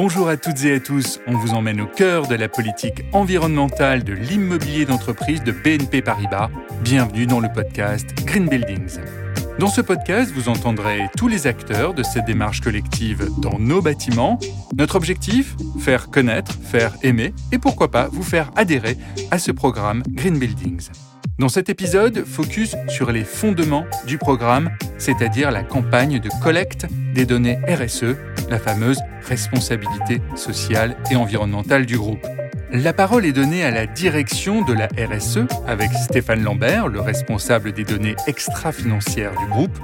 Bonjour à toutes et à tous, on vous emmène au cœur de la politique environnementale de l'immobilier d'entreprise de BNP Paribas. Bienvenue dans le podcast Green Buildings. Dans ce podcast, vous entendrez tous les acteurs de cette démarche collective dans nos bâtiments. Notre objectif Faire connaître, faire aimer et pourquoi pas vous faire adhérer à ce programme Green Buildings. Dans cet épisode, focus sur les fondements du programme, c'est-à-dire la campagne de collecte des données RSE, la fameuse responsabilité sociale et environnementale du groupe. La parole est donnée à la direction de la RSE avec Stéphane Lambert, le responsable des données extra-financières du groupe.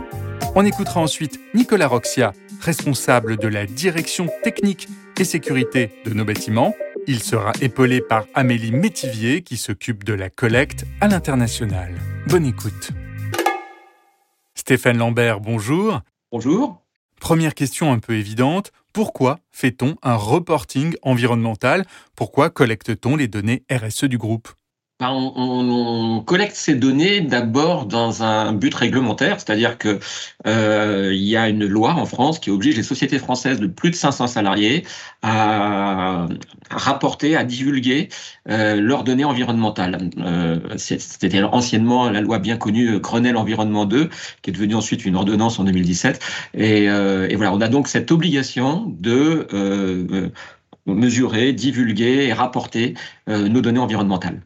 On écoutera ensuite Nicolas Roxia, responsable de la direction technique et sécurité de nos bâtiments, il sera épaulé par Amélie Métivier qui s'occupe de la collecte à l'international. Bonne écoute. Stéphane Lambert, bonjour. Bonjour. Première question un peu évidente, pourquoi fait-on un reporting environnemental? Pourquoi collecte-t-on les données RSE du groupe? On, collecte ces données d'abord dans un but réglementaire, c'est-à-dire que euh, il y a une loi en France qui oblige les sociétés françaises de plus de 500 salariés à, rapporter, à divulguer euh, leurs données environnementales. Euh, C'était anciennement la loi bien connue Grenelle Environnement 2, qui est devenue ensuite une ordonnance en 2017. Et, voilà, on a donc cette obligation de mesurer, divulguer et rapporter nos données environnementales.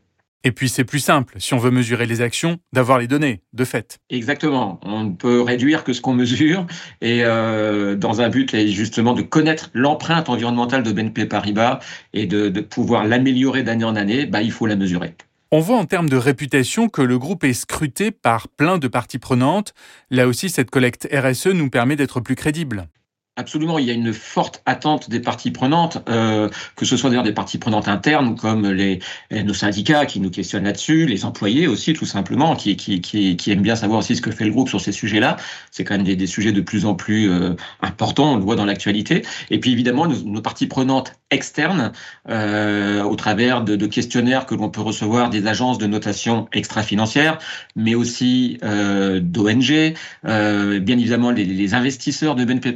Et puis c'est plus simple, si on veut mesurer les actions, d'avoir les données, de fait. Exactement. On ne peut réduire que ce qu'on mesure, et euh, dans un but justement de connaître l'empreinte environnementale de BNP Paribas et de, pouvoir l'améliorer d'année en année, bah, il faut la mesurer. On voit en termes de réputation que le groupe est scruté par plein de parties prenantes. Là aussi, cette collecte RSE nous permet d'être plus crédible. Absolument, il y a une forte attente des parties prenantes, euh, que ce soit d'ailleurs des parties prenantes internes comme les, nos syndicats qui nous questionnent là-dessus, les employés aussi tout simplement qui, qui, qui, qui, aiment bien savoir aussi ce que fait le groupe sur ces sujets-là. C'est quand même des, des, sujets de plus en plus euh, importants, on le voit dans l'actualité. Et puis évidemment nos, nos parties prenantes externes, euh, au travers de, de questionnaires que l'on peut recevoir des agences de notation extra-financières, mais aussi euh, d'ONG, euh, bien évidemment les, les investisseurs de BNP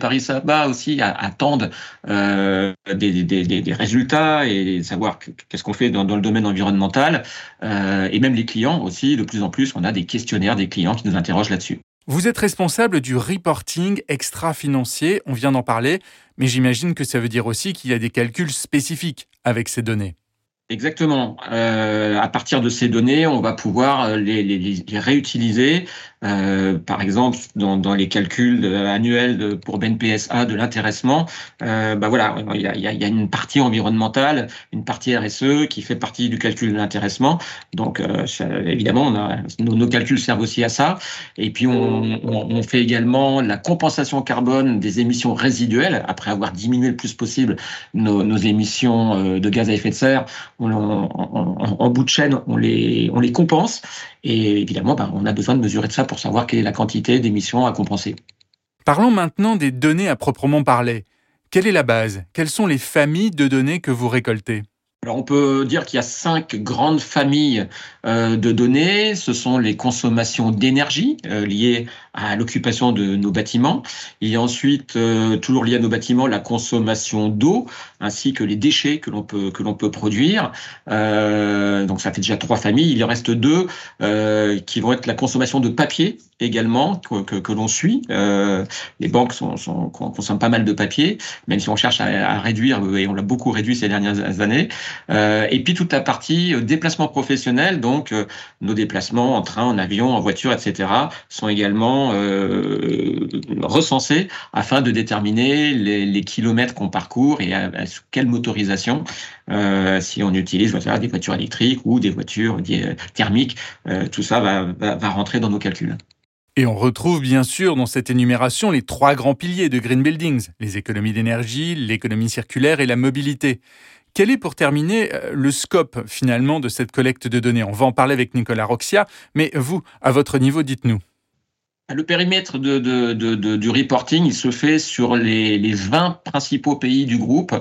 Aussi attendent euh, des, résultats et savoir qu'est-ce qu'on fait dans, dans, le domaine environnemental. Euh, et même les clients aussi, de plus en plus, on a des questionnaires des clients qui nous interrogent là-dessus. Vous êtes responsable du reporting extra-financier, on vient d'en parler, mais j'imagine que ça veut dire aussi qu'il y a des calculs spécifiques avec ces données. Exactement. Euh, à partir de ces données, on va pouvoir les, les, réutiliser euh, par exemple, dans, les calculs annuels pour BNPSA de l'intéressement, euh, bah voilà, il y, a, une partie environnementale, une partie RSE qui fait partie du calcul de l'intéressement. Donc, euh, évidemment, nos, calculs servent aussi à ça. Et puis, on, fait également la compensation carbone des émissions résiduelles après avoir diminué le plus possible nos, nos émissions euh, de gaz à effet de serre. On, en bout de chaîne, on les, on les compense. Et évidemment, bah, on a besoin de mesurer de ça pour savoir quelle est la quantité d'émissions à compenser. Parlons maintenant des données à proprement parler. Quelle est la base? Quelles sont les familles de données que vous récoltez? Alors on peut dire qu'il y a cinq grandes familles euh, de données. Ce sont les consommations d'énergie euh, liées à l'occupation de nos bâtiments. A ensuite, euh, toujours lié à nos bâtiments, la consommation d'eau ainsi que les déchets que l'on peut que l'on peut produire. donc ça fait déjà trois familles. Il en reste deux qui vont être la consommation de papier également que, que, que l'on suit. les banques sont, sont, consomment pas mal de papier, même si on cherche à, à réduire et on l'a beaucoup réduit ces dernières années. Euh, et puis toute la partie euh, déplacement professionnel, donc euh, nos déplacements en train, en avion, en voiture, etc., sont également recensés afin de déterminer les, kilomètres qu'on parcourt et à, quelle motorisation, si on utilise des voitures électriques ou des voitures thermiques, tout ça va, va, va rentrer dans nos calculs. Et on retrouve bien sûr dans cette énumération les trois grands piliers de Green Buildings, les économies d'énergie, l'économie circulaire et la mobilité. Quel est pour terminer euh, le scope finalement de cette collecte de données? On va en parler avec Nicolas Roxia, mais vous, à votre niveau, dites-nous. Le périmètre de, de, de, du reporting, il se fait sur les, les 20 principaux pays du groupe.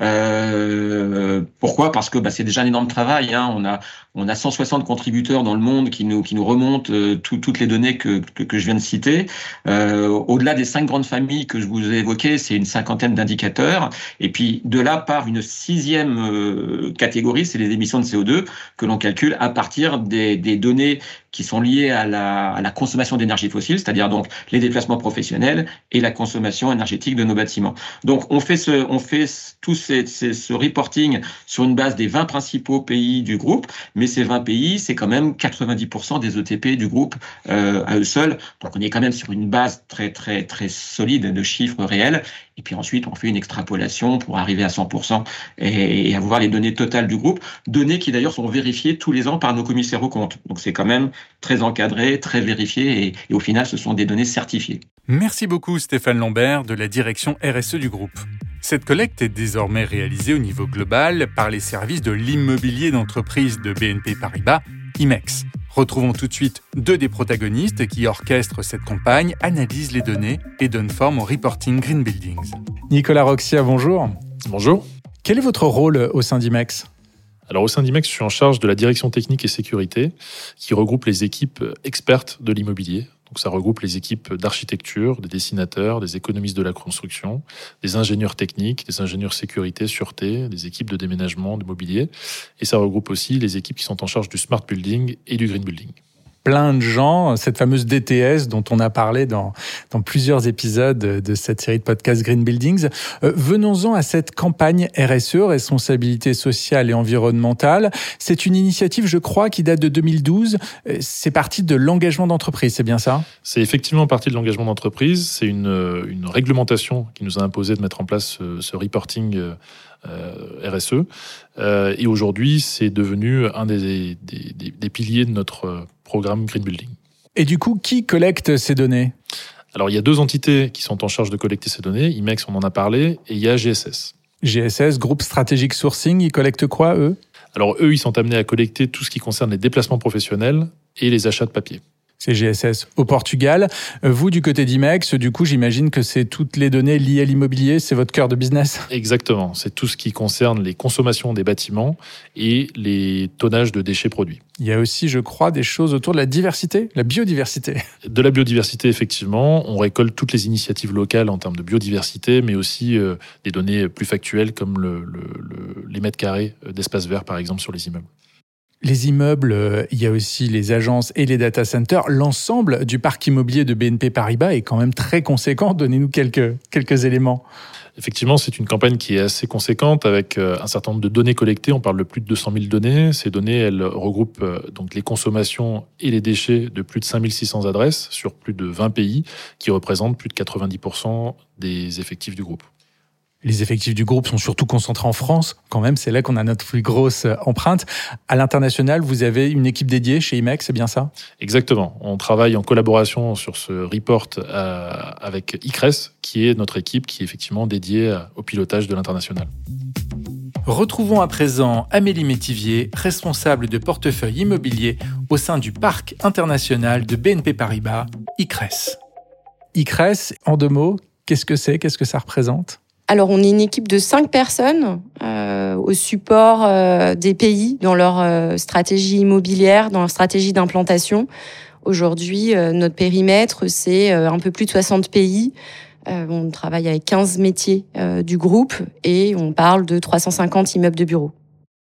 Euh, pourquoi? Parce que bah, c'est déjà un énorme travail. Hein. On, a, on a 160 contributeurs dans le monde qui nous, qui nous remontent euh, toutes les données que, que, que, je viens de citer. Euh, Au-delà des cinq grandes familles que je vous ai évoquées, c'est une cinquantaine d'indicateurs. Et puis de là part une sixième euh, catégorie, c'est les émissions de CO2 que l'on calcule à partir des, des données qui sont liées à la, consommation d'énergie fossile, c'est-à-dire donc les déplacements professionnels et la consommation énergétique de nos bâtiments. Donc on fait ce, on fait tout ces, ce reporting sur une base des 20 principaux pays du groupe, mais ces 20 pays, c'est quand même 90% des ETP du groupe euh, à eux seuls. Donc on est quand même sur une base très très très solide de chiffres réels. Et puis ensuite, on fait une extrapolation pour arriver à 100% et, avoir les données totales du groupe, données qui d'ailleurs sont vérifiées tous les ans par nos commissaires aux comptes. Donc c'est quand même très encadré, très vérifié et au final, ce sont des données certifiées. Merci beaucoup Stéphane Lambert de la direction RSE du groupe. Cette collecte est désormais réalisée au niveau global par les services de l'immobilier d'entreprise de BNP Paribas, IMEX. Retrouvons tout de suite deux des protagonistes qui orchestrent cette campagne, analysent les données et donnent forme au reporting Green Buildings. Nicolas Roxia, bonjour. Bonjour. Quel est votre rôle au sein d'IMEX? Alors au sein d'IMEX, je suis en charge de la direction technique et sécurité qui regroupe les équipes expertes de l'immobilier. Donc ça regroupe les équipes d'architecture, des dessinateurs, des économistes de la construction, des ingénieurs techniques, des ingénieurs sécurité, sûreté, des équipes de déménagement, de mobilier. Et ça regroupe aussi les équipes qui sont en charge du smart building et du green building plein de gens, cette fameuse DTS dont on a parlé dans, dans plusieurs épisodes de cette série de podcasts Green Buildings. Euh, venons-en à cette campagne RSE, responsabilité sociale et environnementale. C'est une initiative, je crois, qui date de 2012. Euh, c'est parti de l'engagement d'entreprise, c'est bien ça? C'est effectivement parti de l'engagement d'entreprise. C'est une, une réglementation qui nous a imposé de mettre en place ce, reporting euh, RSE. Euh, et aujourd'hui, c'est devenu un des, des, piliers de notre programme Green Building. Et du coup, qui collecte ces données? Alors, il y a deux entités qui sont en charge de collecter ces données. IMEX, on en a parlé, et il y a GSS. GSS, Groupe Stratégique Sourcing, ils collectent quoi, eux? Alors, eux, ils sont amenés à collecter tout ce qui concerne les déplacements professionnels et les achats de papier c'est GSS au Portugal. Euh, vous, du côté d'IMEX, du coup, j'imagine que c'est toutes les données liées à l'immobilier, c'est votre cœur de business? Exactement, c'est tout ce qui concerne les consommations des bâtiments et les tonnages de déchets produits. Il y a aussi, je crois, des choses autour de la diversité, la biodiversité. De la biodiversité, effectivement. On récolte toutes les initiatives locales en termes de biodiversité, mais aussi euh, des données plus factuelles comme le, le, le, les mètres carrés d'espace vert, par exemple, sur les immeubles les immeubles, euh, il y a aussi les agences et les data centers. L'ensemble du parc immobilier de BNP Paribas est quand même très conséquent. Donnez-nous quelques, quelques éléments. Effectivement, c'est une campagne qui est assez conséquente avec euh, un certain nombre de données collectées. On parle de plus de 200 000 données. Ces données, elles regroupent euh, donc les consommations et les déchets de plus de 5600 adresses sur plus de 20 pays qui représentent plus de 90% des effectifs du groupe. Les effectifs du groupe sont surtout concentrés en France, quand même, c'est là qu'on a notre plus grosse euh, empreinte. À l'international, vous avez une équipe dédiée chez IMEX, c'est bien ça? Exactement. On travaille en collaboration sur ce report euh, avec ICRES, qui est notre équipe qui est effectivement dédiée euh, au pilotage de l'international. Retrouvons à présent Amélie Métivier, responsable de portefeuille immobilier au sein du parc international de BNP Paribas, ICRES. ICRES, en deux mots, qu'est-ce que c'est? Qu'est-ce que ça représente? Alors, on est une équipe de cinq personnes euh, au support euh, des pays dans leur euh, stratégie immobilière, dans leur stratégie d'implantation. Aujourd'hui, euh, notre périmètre, c'est euh, un peu plus de 60 pays. on travaille avec 15 métiers du groupe et on parle de 350 immeubles de bureaux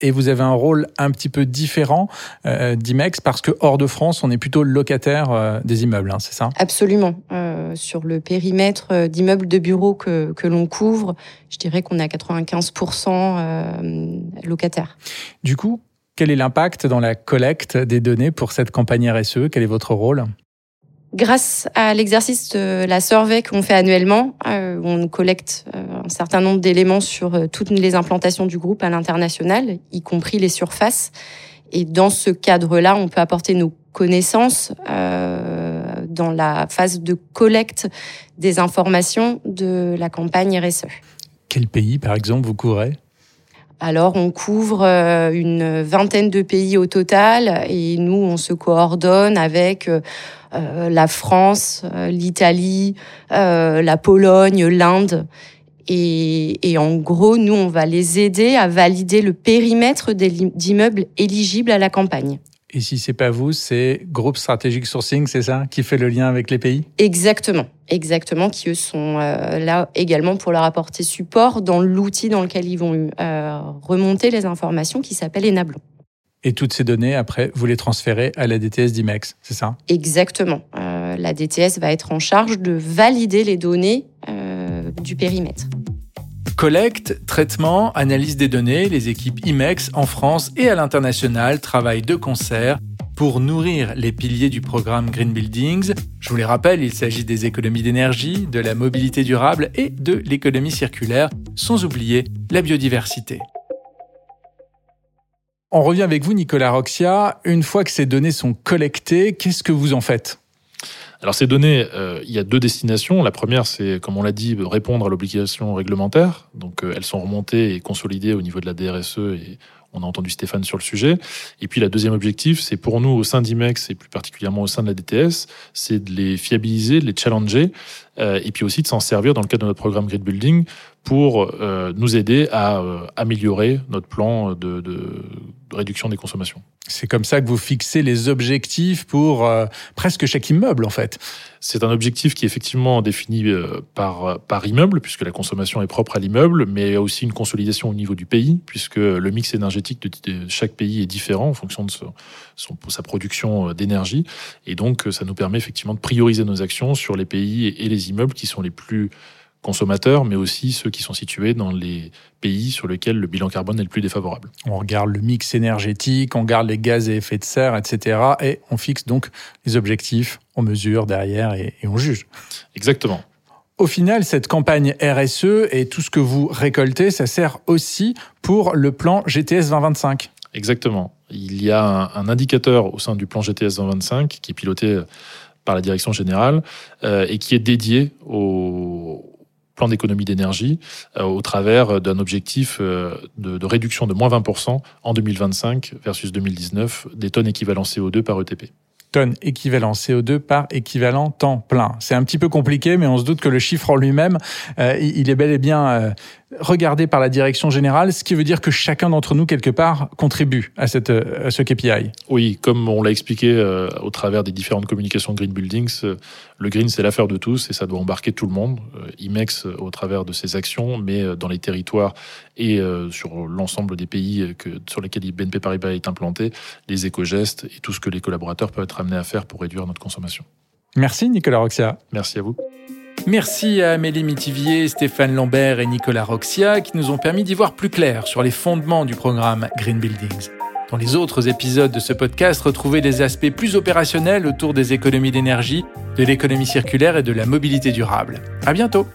et vous avez un rôle un petit peu différent euh, d'IMEX parce que hors de France, on est plutôt locataire euh, des immeubles, hein, c'est ça? Absolument. Euh, sur le périmètre d'immeubles de bureaux que, que l'on couvre, je dirais qu'on est à 95% euh, locataire. Du coup, quel est l'impact dans la collecte des données pour cette campagne RSE Quel est votre rôle? Grâce à l'exercice de la survey qu'on fait annuellement, euh, on collecte euh, un certain nombre d'éléments sur euh, toutes les implantations du groupe à l'international, y compris les surfaces. Et dans ce cadre-là, on peut apporter nos connaissances dans la phase de collecte des informations de la campagne RSE. Quel pays, par exemple, vous couvrez Alors on couvre une vingtaine de pays au total et nous on se coordonne avec la France, l'Italie, la Pologne, l'Inde et, en gros, nous, on va les aider à valider le périmètre d'immeubles éligibles à la campagne. Et si c'est pas vous, c'est Groupe Strategic Sourcing, c'est ça, qui fait le lien avec les pays? Exactement, exactement, qui eux sont euh, là également pour leur apporter support dans l'outil dans lequel ils vont euh, remonter les informations qui s'appelle Enablon. Et toutes ces données, après, vous les transférez à la DTS d'IMEX, c'est ça? Exactement. Euh, la DTS va être en charge de valider les données du périmètre. Collecte, traitement, analyse des données, les équipes IMEX en France et à l'international travaillent de concert pour nourrir les piliers du programme Green Buildings. Je vous les rappelle, il s'agit des économies d'énergie, de la mobilité durable et de l'économie circulaire, sans oublier la biodiversité. On revient avec vous, Nicolas Roxia. Une fois que ces données sont collectées, qu'est-ce que vous en faites? Alors ces données, euh, il y a deux destinations. La première, c'est, comme on l'a dit, répondre à l'obligation réglementaire. Donc euh, elles sont remontées et consolidées au niveau de la DRSE et on a entendu Stéphane sur le sujet. Et puis la deuxième objectif, c'est pour nous au sein d'IMEX et plus particulièrement au sein de la DTS, c'est de les fiabiliser, de les challenger euh, et puis aussi de s'en servir dans le cadre de notre programme Grid Building pour nous aider à améliorer notre plan de, de réduction des consommations. C'est comme ça que vous fixez les objectifs pour euh, presque chaque immeuble, en fait. C'est un objectif qui est effectivement défini euh, par, par immeuble, puisque la consommation est propre à l'immeuble, mais il y a aussi une consolidation au niveau du pays, puisque le mix énergétique de, chaque pays est différent en fonction de son, sa production euh, d'énergie. Et donc, ça nous permet effectivement de prioriser nos actions sur les pays et les immeubles qui sont les plus consommateurs, mais aussi ceux qui sont situés dans les pays sur lesquels le bilan carbone est le plus défavorable. On regarde le mix énergétique, on regarde les gaz à effet de serre, etc. Et on fixe donc les objectifs, on mesure derrière et, on juge. Exactement. Au final, cette campagne RSE et tout ce que vous récoltez, ça sert aussi pour le plan GTS 2025. Exactement. Il y a un, indicateur au sein du plan GTS 2025 qui est piloté par la direction générale euh, et qui est dédié au, plan d'économie d'énergie euh, au travers d'un objectif euh, de, de, réduction de moins 20% en 2025 versus 2019 des tonnes équivalent CO2 par ETP tonnes équivalent CO2 par équivalent temps plein. C'est un petit peu compliqué, mais on se doute que le chiffre en lui-même, euh, il est bel et bien euh, regardé par la direction générale, ce qui veut dire que chacun d'entre nous, quelque part, contribue à, cette, à ce KPI. Oui, comme on l'a expliqué euh, au travers des différentes communications Green Buildings, le green, c'est l'affaire de tous et ça doit embarquer tout le monde. IMEX au travers de ses actions, mais dans les territoires et sur l'ensemble des pays que, sur lesquels BNP Paribas est implanté, les éco-gestes et tout ce que les collaborateurs peuvent être amenés à faire pour réduire notre consommation. Merci Nicolas Roxia. Merci à vous. Merci à Amélie Mitivier, Stéphane Lambert et Nicolas Roxia qui nous ont permis d'y voir plus clair sur les fondements du programme Green Buildings. Dans les autres épisodes de ce podcast, retrouvez des aspects plus opérationnels autour des économies d'énergie, de l'économie circulaire et de la mobilité durable. À bientôt!